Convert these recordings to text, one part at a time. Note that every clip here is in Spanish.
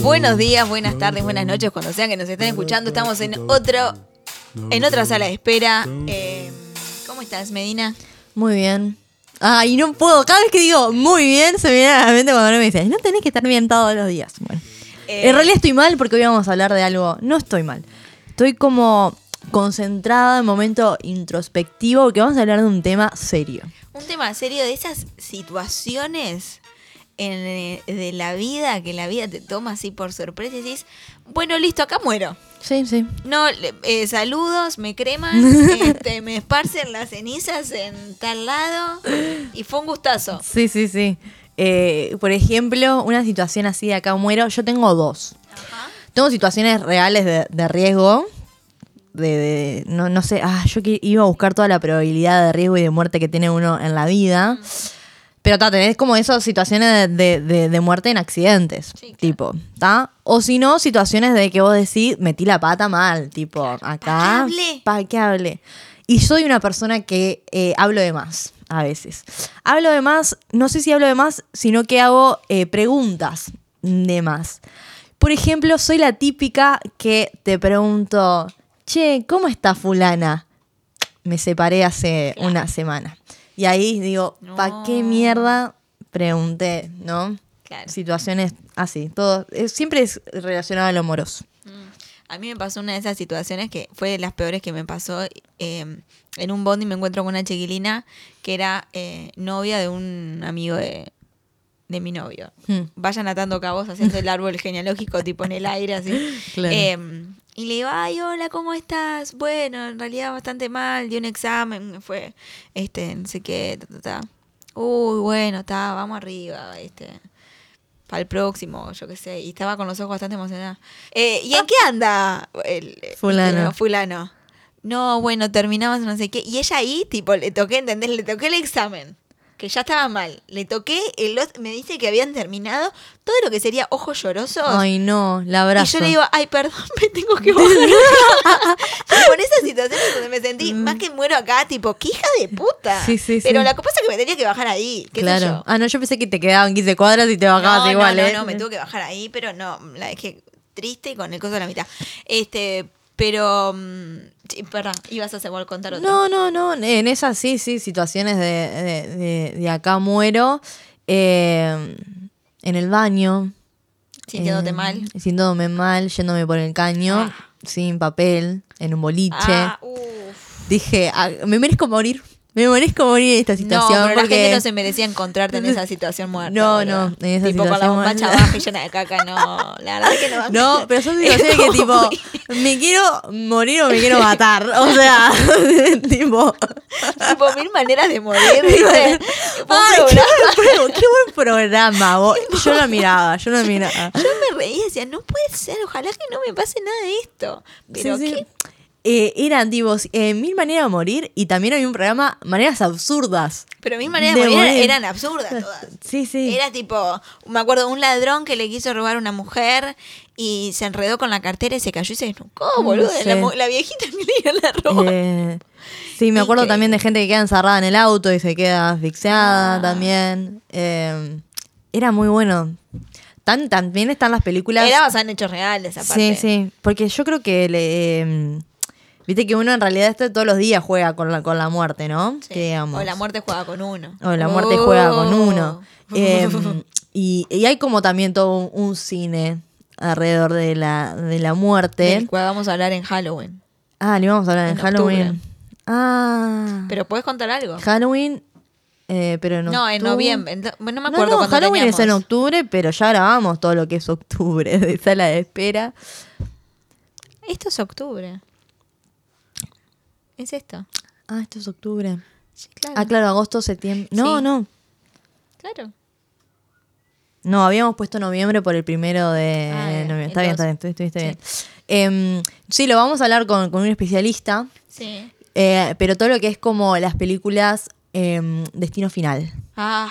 Buenos días, buenas tardes, buenas noches, cuando sean que nos estén escuchando. Estamos en otro, en otra sala de espera. Eh, ¿Cómo estás, Medina? Muy bien. Ay, no puedo. Cada vez que digo muy bien, se me viene a la mente cuando me dice, no tenés que estar bien todos los días. Bueno. Eh, En realidad estoy mal porque hoy vamos a hablar de algo. No estoy mal. Estoy como concentrada en momento introspectivo porque vamos a hablar de un tema serio. Un tema serio de esas situaciones en, eh, de la vida que la vida te toma así por sorpresa y decís, bueno, listo, acá muero. Sí, sí. No, eh, saludos, me creman, este, me esparcen las cenizas en tal lado y fue un gustazo. Sí, sí, sí. Eh, por ejemplo, una situación así de acá muero. Yo tengo dos. Ajá. Tengo situaciones reales de, de riesgo. De, de- no, no sé, ah, yo que iba a buscar toda la probabilidad de riesgo y de muerte que tiene uno en la vida. Pero ta, tenés como esas situaciones de, de- de muerte en accidentes. Sí, claro. Tipo, ¿ta? O si no, situaciones de que vos decís, metí la pata mal. Tipo, acá. ¿Pa' qué hablé? ¿Pa' qué hablé? Y soy una persona que eh, hablo de más a veces. Hablo de más, no sé si hablo de más, sino que hago eh, preguntas de más. Por ejemplo, soy la típica que te pregunto, che, ¿cómo está fulana? Me separé hace una semana. Y ahí digo, ¿pa' qué No. mierda pregunté? ¿No? Claro. Situaciones así. Todo, es- siempre es relacionado a lo amoroso. A mí me pasó una de esas situaciones que fue de las peores que me pasó. eh, en un bondi me encuentro con una chiquilina que era eh, novia de un amigo de, de mi novio. Hmm. Vayan atando cabos haciendo el árbol genealógico tipo en el aire así. Claro. Eh, y le digo, ay, hola, ¿cómo estás? Bueno, en realidad bastante mal, di un examen, me fue, este, no sé qué, ta, ta, ta. Uy, bueno, está, vamos arriba, este, para el próximo, yo qué sé. Y estaba con los ojos bastante emocionada. Eh, ¿Y en qué anda el el- Fulano. fulano? No, bueno, terminamos no sé qué. Y ella ahí, tipo, le toqué, ¿entendés? Le toqué el examen. Que ya estaba mal. Le toqué, el me dice que habían terminado todo lo que sería ojos llorosos. Ay, no, la Y abrazo. yo le digo, ay, perdón, me tengo que. Y Por esas situaciones donde me sentí más que muero acá, tipo, qué hija de puta. Mm. Sí, sí, Pero sí. la cosa es que me tenía que bajar ahí. ¿qué sé claro. yo? Ah, no, yo pensé que te quedaban 15 cuadras y te bajabas no, igual, no, no, ¿eh? no, me tuve que bajar ahí, pero no, la dejé triste y con el coso de la mitad. Este, pero, mm, sí, perdón, ibas a hacer contar otro. No, no, no. En esas sí, sí, situaciones de, de, de- de acá muero. eh, en el baño. Sintiéndote eh, mal. Sintiéndome mal, yéndome por el caño, Ah. sin papel, en un boliche. Ah. Dije, ah, me merezco morir. Me merezco morir en esta No, situación. pero la porque... gente no se merecía encontrarte en esa situación muerta. No, no, en esa tipo con la situación bombacha baja y llena de caca, no. La verdad es que no. No, pero son situaciones que tipo, me quiero morir o me quiero matar. O sea, tipo. tipo mil maneras de morir, Ay, qué buen, qué buen programa. vos. Yo lo miraba, yo lo miraba. Yo me reía y decía, no puede ser, ojalá que no me pase nada de esto. Pero Sí, sí. Eh, eran tipo eh, mil maneras de morir y también había un programa maneras absurdas. Pero mis maneras de, De morir morir. eran absurdas todas. Sí, sí. Era tipo, me acuerdo, un ladrón que le quiso robar a una mujer y se enredó con la cartera y se cayó y se desnucó, No boludo. sé. La, viejita que le la roba. Eh, sí, me acuerdo también de gente que queda encerrada en el auto y se queda asfixiada Ah. también. Era muy bueno. Tan, también están las películas. Era basada en hechos reales, aparte. Sí, sí, porque yo creo que le, eh, viste que uno en realidad esto todos los días juega con la, con la muerte, ¿no? Sí. Digamos. O la muerte juega con uno. O la muerte juega con uno. Oh. Eh, y, y hay como también todo un, un cine alrededor de la, de la muerte. Del cual vamos a hablar en Halloween. Ah, le vamos a hablar en, En Halloween. octubre. Ah. Pero ¿puedes contar algo? Halloween, eh, pero en no, en noviembre. No me acuerdo no, Halloween es en teníamos. octubre, pero ya grabamos todo lo que es octubre de sala de espera. Esto es octubre. ¿Es esto? Ah, esto es octubre. Sí, claro. Ah, claro, agosto, septiembre. No, Sí. no. Claro. No, habíamos puesto noviembre por el primero de Ah, noviembre. Está bien, está bien, estuviste bien. Em, sí, lo vamos a hablar con, con un especialista, Sí. eh, pero todo lo que es como las películas em, Destino Final, Ah,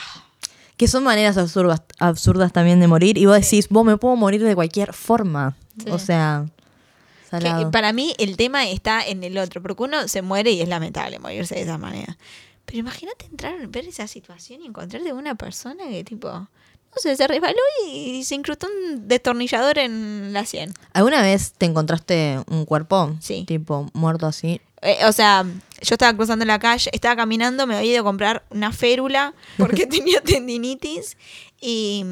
que son maneras absurdas, absurdas también de morir, y vos decís, vos me puedo morir de cualquier forma. Sí. O sea, que salado. para mí el tema está en el otro, porque uno se muere y es lamentable morirse de esa manera. Pero imagínate entrar, ver esa situación y encontrarte con una persona que tipo, no sé, se resbaló y se incrustó un destornillador en la sien. ¿Alguna vez te encontraste un cuerpo? Sí. Tipo, muerto así. Eh, o sea, yo estaba cruzando la calle, estaba caminando, me había ido a comprar una férula porque tenía tendinitis y,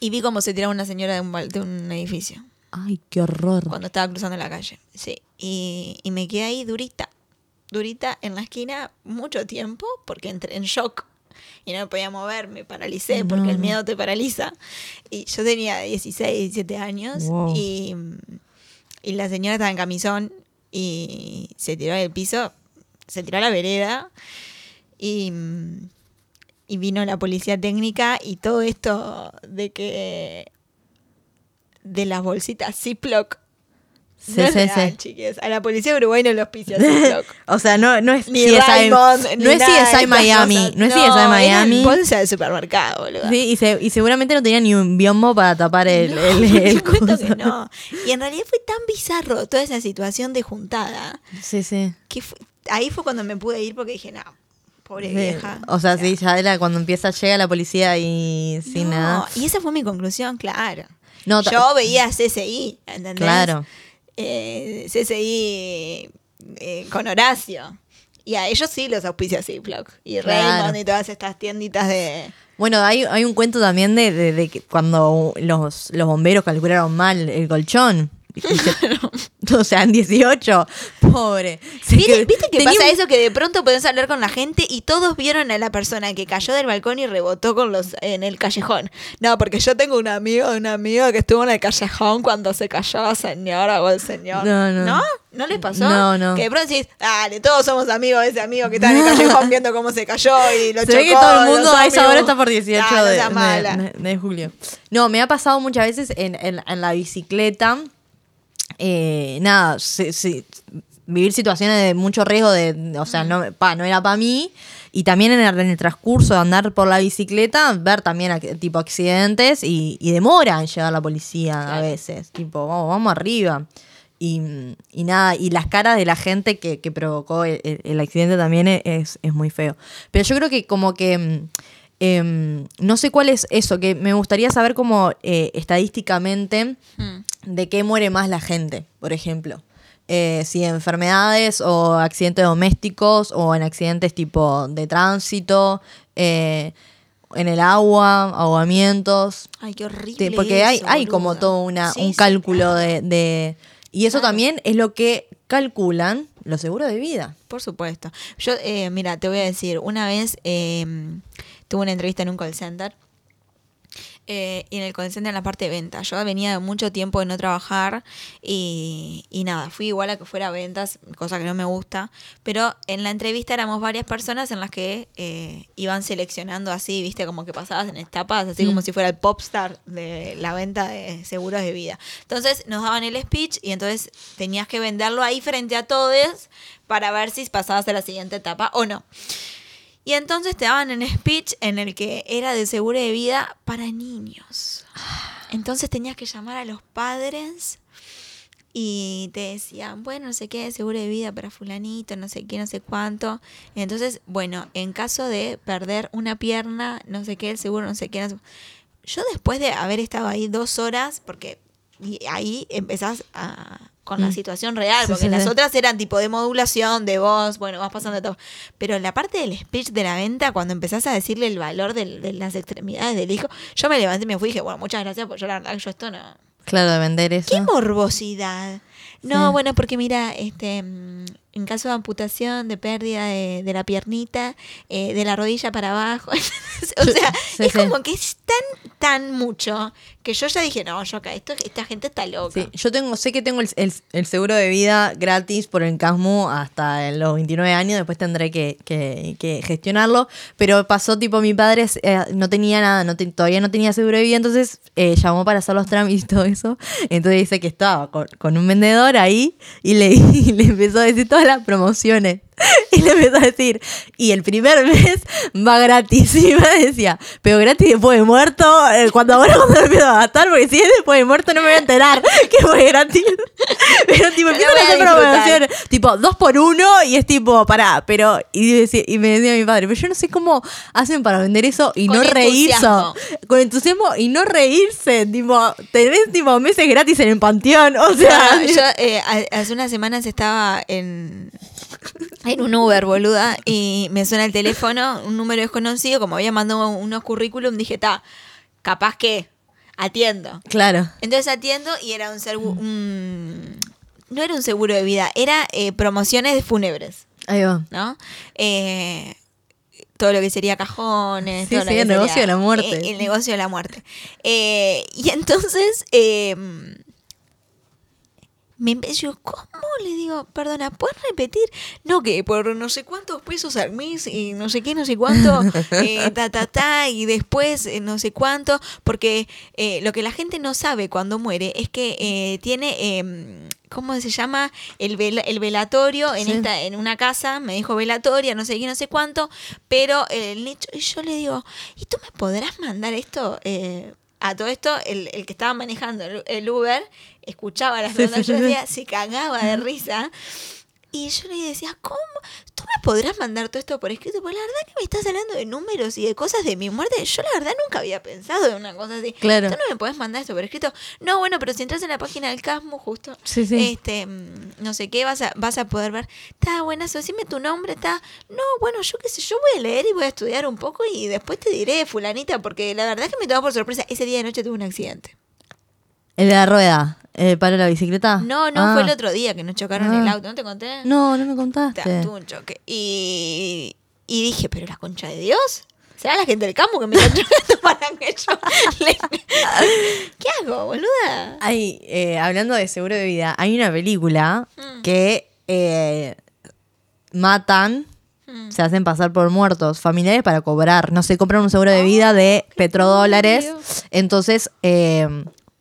y vi cómo se tiraba una señora de un, bal- de un edificio Ay, qué horror. cuando estaba cruzando la calle. Sí, y, y me quedé ahí durita, durita en la esquina mucho tiempo porque entré en shock y no me podía mover, me paralicé porque No, el miedo te paraliza. Y yo tenía 16, 17 años Wow. y, y la señora estaba en camisón y se tiró del piso, se tiró a la vereda y, y vino la policía técnica y todo esto de que de las bolsitas Ziploc Sí, no es sí, real, sí. chiques. A la policía de Uruguay no los Ziploc. O sea, no, no es Ni CSI, Raymond, ni no es nada de CSI Miami, cosas. no es No, CSI Miami. en bolsa de supermercado, boludo. Sí, y, se- y seguramente no tenía ni un biombo para tapar el, No, el, el que no. Y en realidad fue tan bizarro toda esa situación de juntada Sí, sí. que fue- ahí fue cuando me pude ir porque dije, no, pobre Sí. vieja. O sea, sí, ya era cuando empieza, llega la policía y sin No, nada. Y esa fue mi conclusión, claro. No, Yo veía CSI, ¿entendés? Claro. Eh, CSI eh, con Horacio. Y a ellos sí los auspicia Ziploc. Y Claro. Raymond y todas estas tienditas de... Bueno, hay, hay un cuento también de, de- de que cuando los, los bomberos calcularon mal el colchón. O sea, en 18. Pobre. ¿Viste, viste que pasa un- eso? Que de pronto podés hablar con la gente y todos vieron a la persona que cayó del balcón y rebotó con los en el callejón. No, porque yo tengo un amigo, un amigo que estuvo en el callejón cuando se cayó la señora o el señor. No, no. ¿No? ¿No les pasó? No, no. Que de pronto decís, dale, todos somos amigos de ese amigo que está en el callejón viendo cómo se cayó y lo Se ve que chocó, todo el mundo a esa hora está por 18 Ah, no de, seas de- mala. de- de julio. No, me ha pasado muchas veces en, en- en la bicicleta. Eh, nada, se- se- vivir situaciones de mucho riesgo, de, o sea, no, pa, no era para mí. Y también en el, en el transcurso de andar por la bicicleta, ver también tipo accidentes y, y demora en llegar la policía a veces. Tipo, vamos, vamos arriba. Y, y nada, y las caras de la gente que, que provocó el, el- el accidente también es, es muy feo. Pero yo creo que como que, em, no sé cuál es eso, que me gustaría saber como eh, estadísticamente Mm. de qué muere más la gente, por ejemplo. Eh, si enfermedades o accidentes domésticos o en accidentes tipo de tránsito, eh, en el agua, ahogamientos. Ay, qué horrible. Porque hay, eso, hay como todo una, Sí, un sí, cálculo claro. de, de- Y eso Claro. también es lo que calculan los seguros de vida. Por supuesto. Yo, eh, mira, te voy a decir, una vez eh, tuve una entrevista en un call center. eh, y en el call center en la parte de venta. Yo venía de mucho tiempo de no trabajar y, y nada, fui igual a que fuera ventas, cosa que no me gusta. Pero en la entrevista éramos varias personas en las que eh, iban seleccionando así, viste, como que pasabas en etapas, así como Mm. si fuera el popstar de la venta de seguros de vida. Entonces nos daban el speech y entonces tenías que venderlo ahí frente a todos para ver si pasabas a la siguiente etapa o no. Y entonces te daban un speech en el que era de seguro de vida para niños. Entonces tenías que llamar a los padres y te decían, bueno, no sé qué, seguro de vida para fulanito, no sé qué, no sé cuánto. Entonces, bueno, en caso de perder una pierna, no sé qué, el seguro, no sé qué. no sé- Yo después de haber estado ahí dos horas, porque ahí empezás a- con la Mm. situación real, Sí, porque sí, las sí. otras eran tipo de modulación, de voz, bueno, vas pasando todo. Pero la parte del speech de la venta, cuando empezás a decirle el valor del- de las extremidades del hijo, yo me levanté y me fui y dije, bueno, muchas gracias, porque yo la verdad yo esto no, Claro, de vender eso. ¡Qué morbosidad! No, bueno, porque mira, este, mm, en caso de amputación, de pérdida de, de la piernita, eh, de la rodilla para abajo. o sea, Sí, es sí. como que es tan, tan mucho que yo ya dije, no, yo acá, esto, esta gente está loca. Sí, yo tengo, sé que tengo el, el- el seguro de vida gratis por el CASMU hasta los 29 años, después tendré que, que- que gestionarlo, pero pasó tipo mi padre eh, no tenía nada, no te- todavía no tenía seguro de vida, entonces eh, llamó para hacer los trámites y todo eso, entonces dice que estaba con, con un vendedor ahí y le, y le empezó a decir todas las promociones. Y le empezó a decir, y el primer mes va gratis. Y me decía, pero gratis después de muerto, eh, cuando ahora cuando lo empiezo a gastar, porque si es después de muerto no me voy a enterar que fue gratis. Pero tipo, empiezan a hacer promociones, tipo, dos por uno, y es tipo, pará, pero, y, decía- y me decía mi padre, pero yo no sé cómo hacen para vender eso y Con no reírse. Con entusiasmo y no reírse, tipo, tenés tipo meses gratis en el panteón, o sea. No, yo eh, ha- hace unas semanas estaba en, en un Uber, boluda, y me suena el teléfono, un número desconocido, como había mandado unos currículum, dije, ta, capaz que atiendo. Claro. Entonces atiendo y era un, segu- un- no era un seguro de vida, era eh, promociones de fúnebres, Ahí va. ¿no? Eh, todo lo que sería cajones, Sí, todo lo que el negocio sería- de la muerte. eh, el negocio de la muerte. Eh, y entonces eh, me empezó, ¿cómo? Le digo, perdona, ¿puedes repetir? No, que por no sé cuántos pesos al mes y no sé qué, no sé cuánto, eh, ta, ta, ta, y después eh, no sé cuánto, porque eh, lo que la gente no sabe cuando muere es que eh, tiene, eh, ¿cómo se llama? El, vel- el velatorio en, Sí. esta, en una casa, me dijo velatoria, no sé qué, no sé cuánto, pero el nicho, y yo le digo, ¿y tú me podrás mandar esto? A todo esto, el, el que estaba manejando el, el Uber escuchaba las preguntas yo decía, se cagaba de risa. Y yo le decía, ¿cómo? ¿Tú me podrás mandar todo esto por escrito? Pues la verdad que me estás hablando de números y de cosas de mi muerte. Yo la verdad nunca había pensado en una cosa así. Claro. ¿Tú no me podés mandar esto por escrito? No, bueno, pero si entras en la página del Casmo, justo, Sí, sí. este, mm, no sé qué, vas a, vas a poder ver. Está buenazo, decime tu nombre, está. No, bueno, yo qué sé, yo voy a leer y voy a estudiar un poco y después te diré, fulanita, porque la verdad que me tomó por sorpresa. Ese día de noche tuve un accidente. El de la rueda, palo de la bicicleta. No, no, Ah. fue el otro día que nos chocaron Ah. el auto, ¿no te conté? No, no me Ta, contaste. tuve un choque. Y, y dije, pero la concha de Dios. ¿Será la gente del campo que me está chocando para que yo le- ¿Qué hago, boluda? Hay, eh, hablando de seguro de vida, hay una película Mm. que eh, matan, Mm. se hacen pasar por muertos familiares para cobrar. No sé, compran un seguro de vida de petrodólares. Entonces, eh,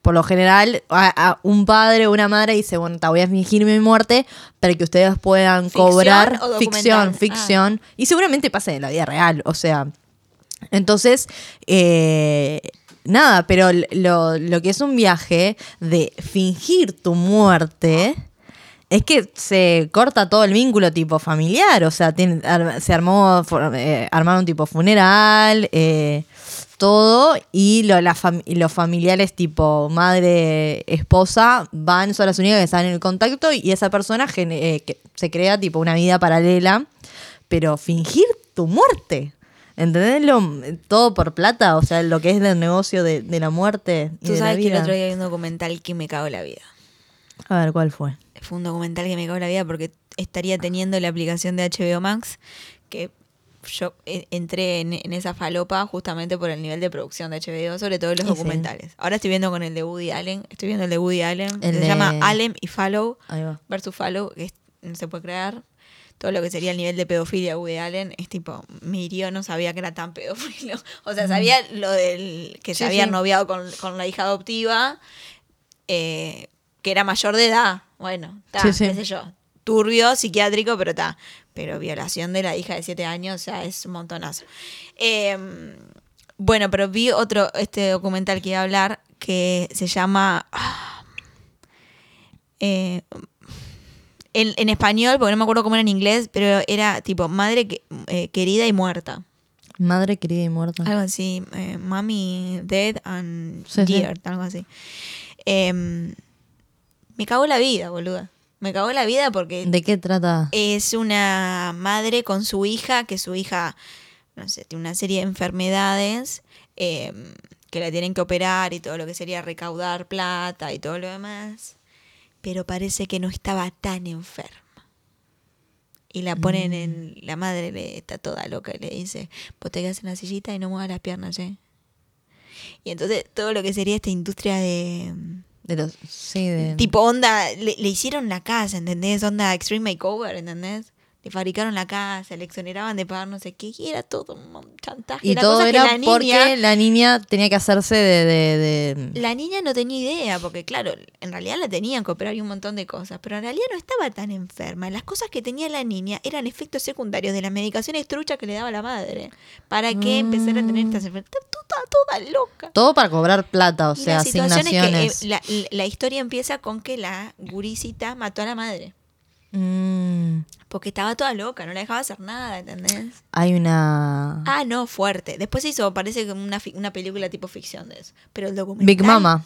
por lo general, a- a un padre o una madre dice, bueno, te voy a fingir mi muerte para que ustedes puedan ¿Ficción cobrar o ficción, Ah. ficción. Y seguramente pasa en la vida real, o sea. Entonces, eh, nada, pero lo, lo que es un viaje de fingir tu muerte es que se corta todo el vínculo tipo familiar, o sea, tiene- ar- se armó, for- eh, armaron tipo funeral, eh, todo, y lo- la fam- y los familiares tipo madre, esposa, van, son las únicas que están en el contacto y esa persona eh, que se crea tipo una vida paralela, pero fingir tu muerte. ¿Entendés? Lo, todo por plata, o sea, lo que es del negocio de, de la muerte. y Tú de la sabes que el otro día hay un documental que me cagó la vida. A ver, ¿cuál fue? Fue un documental que me cagó la vida porque estaría teniendo la aplicación de HBO Max que yo eh, entré en, en esa falopa justamente por el nivel de producción de HBO, sobre todo los Y sí. documentales. Ahora estoy viendo con el de Woody Allen, estoy viendo el de Woody Allen, El se de- llama Allen y va. versus Follow, que es- no se puede creer. Todo lo que sería el nivel de pedofilia de Woody Allen es tipo, me hirió, no sabía que era tan pedófilo. O sea, sabía lo del que se había sí. noviado con, con la hija adoptiva, eh, que era mayor de edad. Bueno, sí. qué sé yo. Turbio, psiquiátrico, pero está. Pero violación de la hija de siete años, o sea, es un montonazo. Eh, bueno, pero vi otro, este documental que iba a hablar, que se llama... ah, eh, en, en español, porque no me acuerdo cómo era en inglés, pero era tipo madre que- eh, querida y muerta. Madre querida y muerta. Algo así. eh, Mommy dead and Sí, sí. dear, algo así. Em, me cagó la vida, boluda. Me cagó la vida porque ¿De qué trata? es una madre con su hija, que su hija, no sé, tiene una serie de enfermedades em, que la tienen que operar y todo lo que sería recaudar plata y todo lo demás. Pero parece que no estaba tan enferma. Y la ponen en. La madre le está toda loca y le dice: Vos te quedas en la sillita y no muevas las piernas, ¿eh? Y entonces todo lo que sería esta industria de. De los, sí, de... Tipo onda, le, le hicieron la casa, ¿entendés? Onda Extreme Makeover, ¿entendés? Le fabricaron la casa, le exoneraban de pagar no sé qué, y era todo un chantaje. Y La todo cosa que era la niña- porque la niña tenía que hacerse de... de- de- La niña no tenía idea, porque claro, en realidad la tenían que operar y un montón de cosas, pero en realidad no estaba tan enferma. Las cosas que tenía la niña eran efectos secundarios de las medicaciones truchas que le daba la madre, para que empezara a tener estas enfermedades. Toda, toda loca. Todo para cobrar plata, o Y sea, la situación es que asignaciones. eh, la, la historia empieza con que la gurisita mató a la madre, Mm, porque estaba toda loca, no la dejaba hacer nada, ¿entendés? hay una... Ah, no, fuerte. Después se hizo, parece que una, una película tipo ficción de eso. Pero el documental... Big Mama.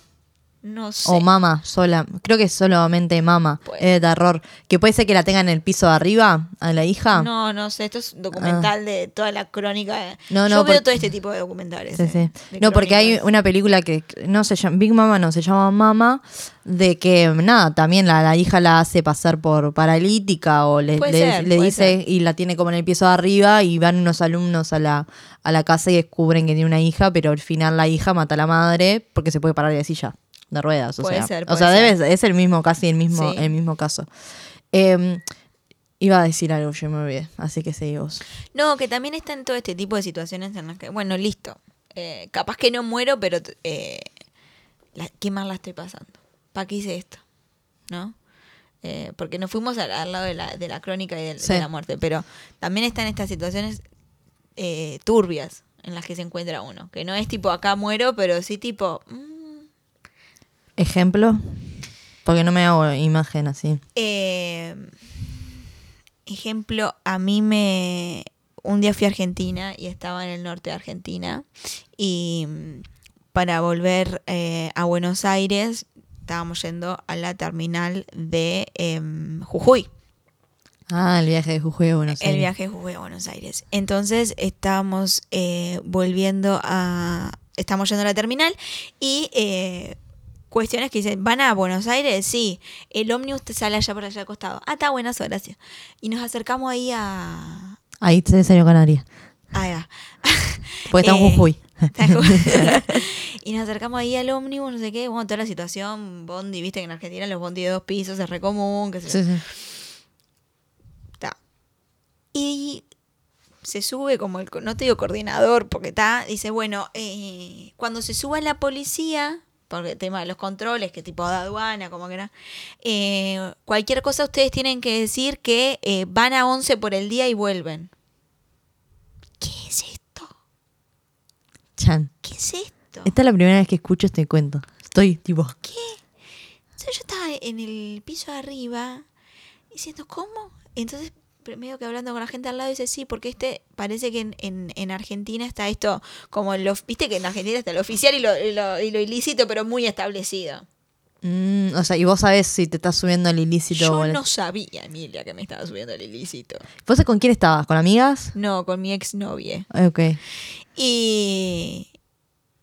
No sé. O Mama, sola. Creo que es solamente Mama. Es de terror. Que puede ser que la tenga en el piso de arriba, a la hija. No, no sé, esto es documental de toda la crónica. Ah. No, Yo no, veo todo este tipo de documentales. Sí, eh, sí. de No, porque hay una película que no se llama, Big Mama no, se llama Mama, de que nada, también la, la hija la hace pasar por paralítica o le, le- ser, le puede dice ser. y la tiene como en el piso de arriba y van unos alumnos a la, a la casa y descubren que tiene una hija, pero al final la hija mata a la madre porque se puede parar de la silla de ruedas. O Puede sea, ser, o puede sea ser. debe, es el mismo, casi el mismo, Sí. el mismo caso. Eh, iba a decir algo, yo me olvidé, así que seguí vos. No, que también está en todo este tipo de situaciones en las que, bueno, listo. eh, capaz que no muero, pero eh, la- qué mal la estoy pasando. ¿Para qué hice esto? ¿No? Eh, porque nos fuimos al, al lado de la, de la crónica y Sí. de la muerte, pero también están estas situaciones eh, turbias en las que se encuentra uno. Que no es tipo acá muero, pero sí tipo. mm, ¿Ejemplo? Porque no me hago imagen así. Eh, ejemplo, a mí me... Un día fui a Argentina y estaba en el norte de Argentina y mm, para volver eh, a Buenos Aires estábamos yendo a la terminal de em, Jujuy. Ah, el viaje de Jujuy a Buenos El Aires. viaje de Jujuy a Buenos Aires. Entonces estábamos eh, volviendo a... Estamos yendo a la terminal y cuestiones que dicen, ¿van a Buenos Aires? Sí. El ómnibus te sale allá por allá al costado. Ah, está buenas gracias. Y nos acercamos ahí a... Ahí se salió Canaria. Ahí va. Porque está en Eh, Jujuy. En Jujuy. y nos acercamos ahí al ómnibus, no sé qué. Bueno, toda la situación, Bondi, viste que en Argentina los Bondi de dos pisos es re común, que se Sí, sí. Está. Y se sube como el, no te digo coordinador, porque está, dice, bueno, eh, cuando se suba la policía, porque el tema de los controles, que tipo de aduana, como que era, eh, cualquier cosa ustedes tienen que decir que eh, van a 11 por el día y vuelven. ¿Qué es esto? Chan. ¿Qué es esto? Esta es la primera vez que escucho este cuento. Estoy tipo. ¿Qué? Entonces yo estaba en el piso de arriba diciendo, ¿cómo? Entonces, medio que hablando con la gente al lado, dice, sí, porque este parece que en, en, en Argentina está esto, como lo, viste que en Argentina está lo oficial y lo, y lo, y lo ilícito, pero muy establecido. mm, o sea, y vos sabés si te estás subiendo el ilícito Yo o el- no sabía, Emilia, que me estaba subiendo el ilícito. ¿Vos con quién estabas? ¿Con amigas? No, con mi exnovia. Ah, Ok. Y,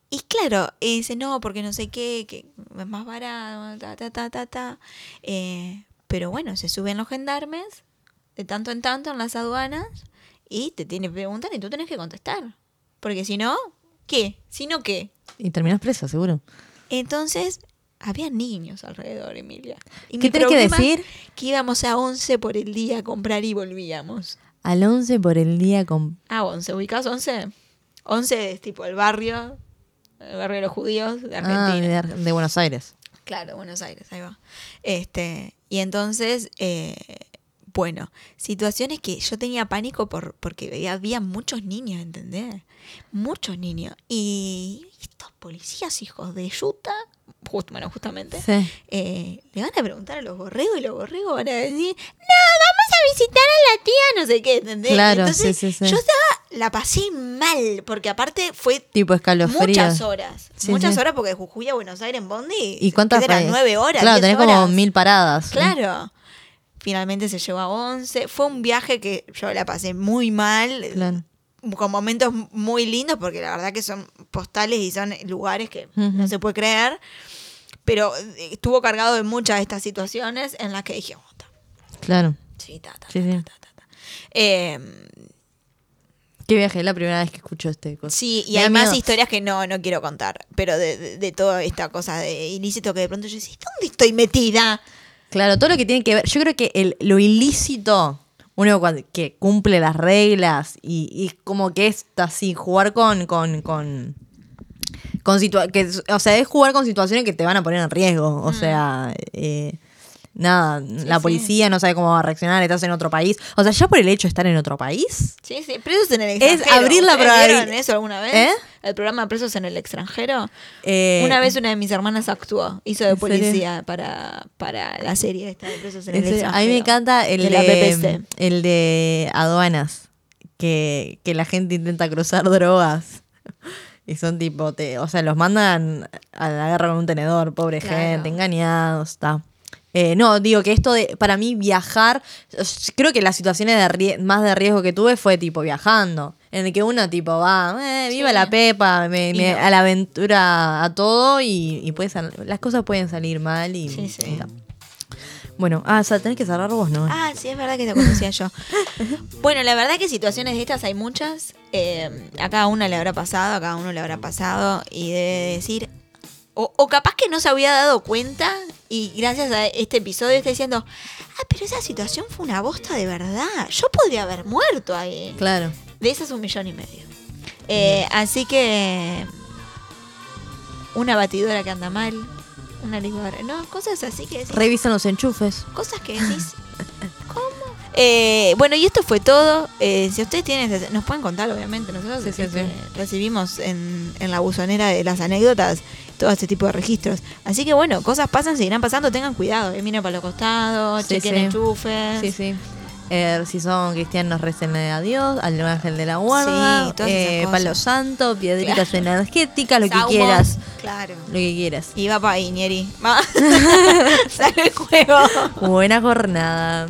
y claro, y dice, no, porque no sé qué, que es más barato, ta, ta, ta, ta, ta. Eh, pero bueno, se suben los gendarmes de tanto en tanto en las aduanas y te tiene preguntan y tú tenés que contestar. Porque si no, ¿qué? Si no, ¿qué? Y terminás presa, seguro. Entonces, había niños alrededor, Emilia. Y ¿Qué tenés que decir? Que íbamos a 11 por el día a comprar y volvíamos. Al 11 por el día con. Ah, 11, ¿ubicás 11? 11 es tipo el barrio, el barrio de los judíos de Ah, Argentina. de, Ar- de Buenos Aires. Claro, Buenos Aires, ahí va. Este, y entonces, eh, bueno, situaciones que yo tenía pánico por, porque había, muchos niños, ¿entendés? Muchos niños. Y estos policías hijos de yuta, justo, bueno, justamente, Sí. eh, le van a preguntar a los borregos y los borregos van a decir, no, vamos a visitar a la tía, no sé qué, ¿entendés? Claro, Entonces, sí, sí, sí. yo estaba, la pasé mal, porque aparte fue Tipo escalofrío. muchas horas. Muchas horas porque de Jujuy a Buenos Aires en Bondi. ¿Y cuántas ¿qué eran? Nueve horas. Claro, tenés como mil paradas. Claro. Finalmente se llevó a 11. Fue un viaje que yo la pasé muy mal. Claro. Con momentos muy lindos, porque la verdad que son postales y son lugares que no se puede creer. Pero eh, estuvo cargado de muchas de estas situaciones en las que dije, oh, ta, Claro. sí, ta, ta, Sí, sí. ta, ta, ta. Eh, ¿Qué viaje? Es la primera vez que escucho este cosa. Sí, y hay más historias que no, no quiero contar, pero de, de, de toda esta cosa de ilícito que de pronto yo decía, ¿dónde estoy metida? Claro, todo lo que tiene que ver. Yo creo que el, lo ilícito uno que cumple las reglas y, y como que es así, jugar con, con, con, con situa- que, o sea, es jugar con situaciones que te van a poner en riesgo. O sea, eh, nada, la sí. policía no sabe cómo va a reaccionar, estás en otro país. O sea, ya por el hecho de estar en otro país. Sí, sí, presos en el Es extranjero. abrir la ¿Ustedes probabil- vieron eso alguna vez? ¿Eh? El programa Presos en el extranjero. eh, una vez una de mis hermanas actuó, hizo de policía para, para la serie esta de Presos en en el serio, extranjero. a mí me encanta el de el de aduanas, que, que la gente intenta cruzar drogas. Y son tipo, te, o sea, los mandan a la guerra con un tenedor, pobre Claro. gente, engañados, está. Eh, no, digo que esto de, para mí, viajar, creo que las situaciones de más de riesgo que tuve fue tipo viajando, en el que uno tipo va, eh, viva Sí. la pepa, me- me- no. a la aventura, a todo, y, y puede sal- las cosas pueden salir mal. Y, Sí, sí. y. Bueno, ah, o sea, tenés que cerrar vos, ¿no? Ah, sí, es verdad que te conocía yo. Bueno, la verdad que situaciones de estas hay muchas. Eh, a cada una le habrá pasado, a cada uno le habrá pasado. Y decir. O, o capaz que no se había dado cuenta y gracias a este episodio está diciendo, ah, pero esa situación fue una bosta de verdad. Yo podría haber muerto ahí. Claro. De esas un millón y medio. Eh, así que una batidora que anda mal, una licuadora, no, cosas así que decís, Revisan los enchufes. cosas que decís, ¿cómo? Eh, bueno, y esto fue todo. Eh, si ustedes tienen, nos pueden contar, obviamente. Nosotros Sí, sí, este, sí. recibimos en, en la buzonera de las anécdotas todo este tipo de registros. Así que bueno, cosas pasan, seguirán pasando, tengan cuidado. Eh, miren para los costados, Sí, chequen sí. enchufes. Sí, sí. Eh, si son cristianos, recenle a Dios, al ángel de la guarda, Sí, eh, palo santo, piedritas Claro. energéticas, lo que quieras. Claro. Lo que quieras. Y va para ahí, Nieri. Va. Sale el juego. Buena jornada.